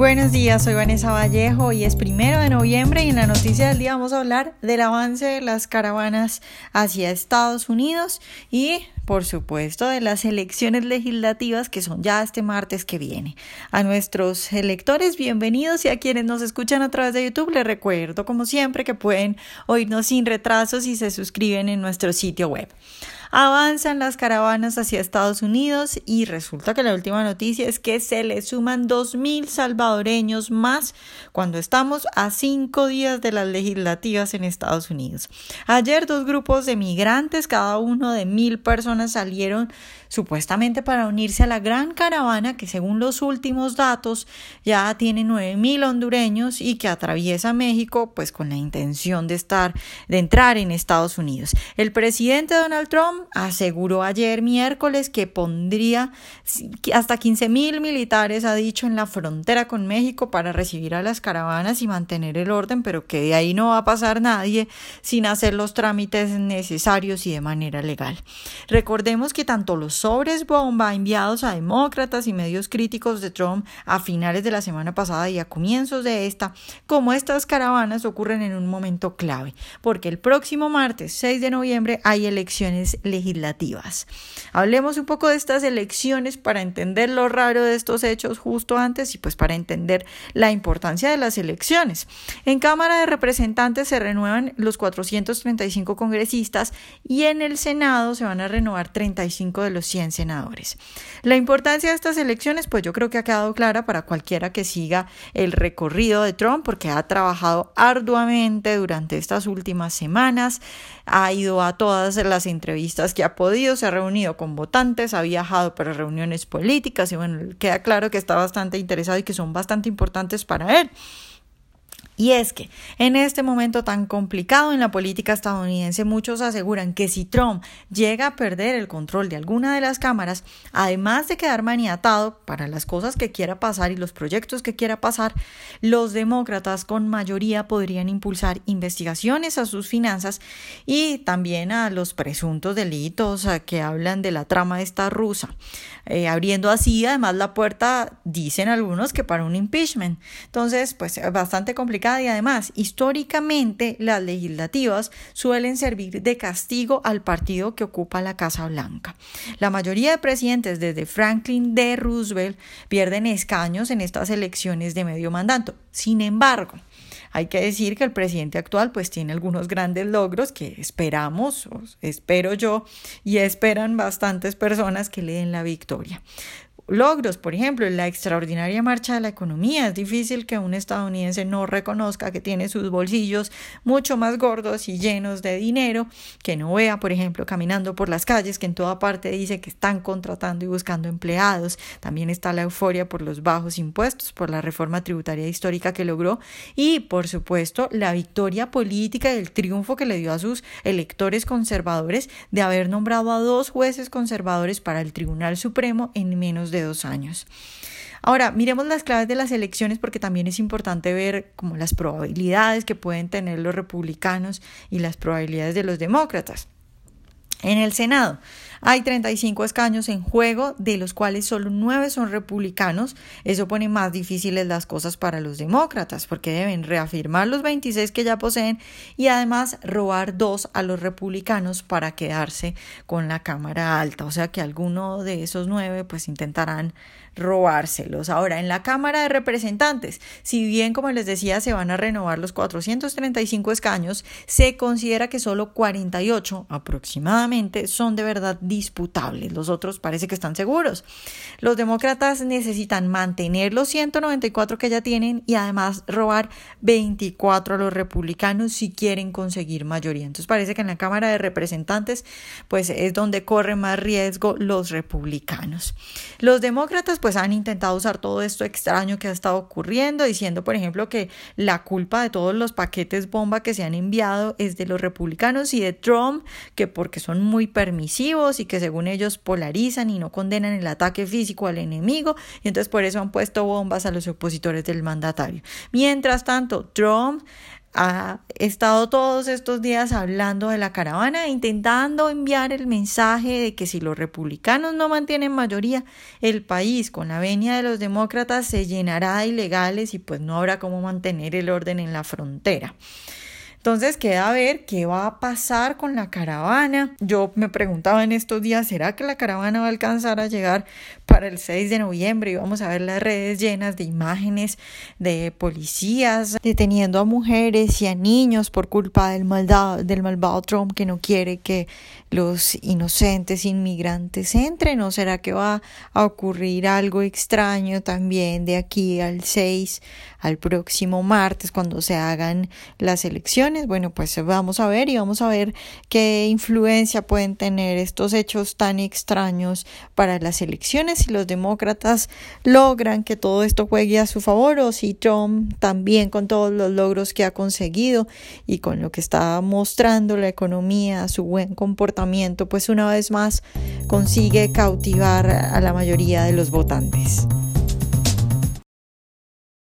Buenos días, soy Vanessa Vallejo y es primero de noviembre y en la noticia del día vamos a hablar del avance de las caravanas hacia Estados Unidos y por supuesto de las elecciones legislativas que son ya este martes que viene. A nuestros electores bienvenidos y a quienes nos escuchan a través de YouTube les recuerdo como siempre que pueden oírnos sin retrasos si se suscriben en nuestro sitio web. Avanzan las caravanas hacia Estados Unidos y resulta que la última noticia es que se le suman 2.000 salvadoreños más cuando estamos a cinco días de las legislativas en Estados Unidos. Ayer dos grupos de migrantes, cada uno de mil personas, salieron supuestamente para unirse a la gran caravana que según los últimos datos ya tiene 9.000 hondureños y que atraviesa México pues con la intención de estar de entrar en Estados Unidos. El presidente Donald Trump aseguró ayer miércoles que pondría hasta 15.000 militares ha dicho en la frontera con México para recibir a las caravanas y mantener el orden, pero que de ahí no va a pasar nadie sin hacer los trámites necesarios y de manera legal. Recordemos que tanto los sobres bomba enviados a demócratas y medios críticos de Trump a finales de la semana pasada y a comienzos de esta, como estas caravanas ocurren en un momento clave, porque el próximo martes 6 de noviembre hay elecciones legislativas. Hablemos un poco de estas elecciones para entender lo raro de estos hechos justo antes y pues para entender la importancia de las elecciones. En Cámara de Representantes se renuevan los 435 congresistas y en el Senado se van a renovar 35 de los 100 senadores. La importancia de estas elecciones, pues yo creo que ha quedado clara para cualquiera que siga el recorrido de Trump, porque ha trabajado arduamente durante estas últimas semanas, ha ido a todas las entrevistas que ha podido, se ha reunido con votantes, ha viajado para reuniones políticas y bueno, queda claro que está bastante interesado y que son bastante importantes para él. Y es que en este momento tan complicado en la política estadounidense, muchos aseguran que si Trump llega a perder el control de alguna de las cámaras, además de quedar maniatado para las cosas que quiera pasar y los proyectos que quiera pasar, los demócratas con mayoría podrían impulsar investigaciones a sus finanzas y también a los presuntos delitos que hablan de la trama esta rusa, eh, abriendo así además la puerta, dicen algunos, que para un impeachment. Entonces, pues bastante complicado y además históricamente las legislativas suelen servir de castigo al partido que ocupa la Casa Blanca. La mayoría de presidentes desde Franklin D. Roosevelt pierden escaños en estas elecciones de medio mandato. Sin embargo, hay que decir que el presidente actual pues tiene algunos grandes logros que esperamos, espero yo, y esperan bastantes personas que le den la victoria logros, por ejemplo, la extraordinaria marcha de la economía. Es difícil que un estadounidense no reconozca que tiene sus bolsillos mucho más gordos y llenos de dinero, que no vea, por ejemplo, caminando por las calles, que en toda parte dice que están contratando y buscando empleados. También está la euforia por los bajos impuestos, por la reforma tributaria histórica que logró y, por supuesto, la victoria política y el triunfo que le dio a sus electores conservadores de haber nombrado a dos jueces conservadores para el Tribunal Supremo en menos dos años. Ahora, miremos las claves de las elecciones porque también es importante ver como las probabilidades que pueden tener los republicanos y las probabilidades de los demócratas. En el Senado hay 35 escaños en juego, de los cuales solo 9 son republicanos. Eso pone más difíciles las cosas para los demócratas, porque deben reafirmar los 26 que ya poseen y además robar dos a los republicanos para quedarse con la Cámara Alta. O sea que alguno de esos 9 pues intentarán robárselos. Ahora, en la Cámara de Representantes, si bien, como les decía, se van a renovar los 435 escaños, se considera que solo 48 aproximadamente son de verdad disputables. Los otros parece que están seguros. Los demócratas necesitan mantener los 194 que ya tienen y además robar 24 a los republicanos si quieren conseguir mayoría. Entonces parece que en la Cámara de Representantes pues es donde corren más riesgo los republicanos. Los demócratas pues han intentado usar todo esto extraño que ha estado ocurriendo diciendo por ejemplo que la culpa de todos los paquetes bomba que se han enviado es de los republicanos y de Trump que porque son muy permisivos y que según ellos polarizan y no condenan el ataque físico al enemigo y entonces por eso han puesto bombas a los opositores del mandatario. Mientras tanto, Trump ha estado todos estos días hablando de la caravana, intentando enviar el mensaje de que si los republicanos no mantienen mayoría, el país con la venia de los demócratas se llenará de ilegales y pues no habrá cómo mantener el orden en la frontera. Entonces queda a ver qué va a pasar con la caravana. Yo me preguntaba en estos días, ¿será que la caravana va a alcanzar a llegar para el 6 de noviembre? Y vamos a ver las redes llenas de imágenes de policías deteniendo a mujeres y a niños por culpa del, maldado, del malvado Trump que no quiere que los inocentes inmigrantes entren. ¿O será que va a ocurrir algo extraño también de aquí al 6, al próximo martes, cuando se hagan las elecciones? Bueno, pues vamos a ver y vamos a ver qué influencia pueden tener estos hechos tan extraños para las elecciones si los demócratas logran que todo esto juegue a su favor o si Trump también con todos los logros que ha conseguido y con lo que está mostrando la economía, su buen comportamiento, pues una vez más consigue cautivar a la mayoría de los votantes.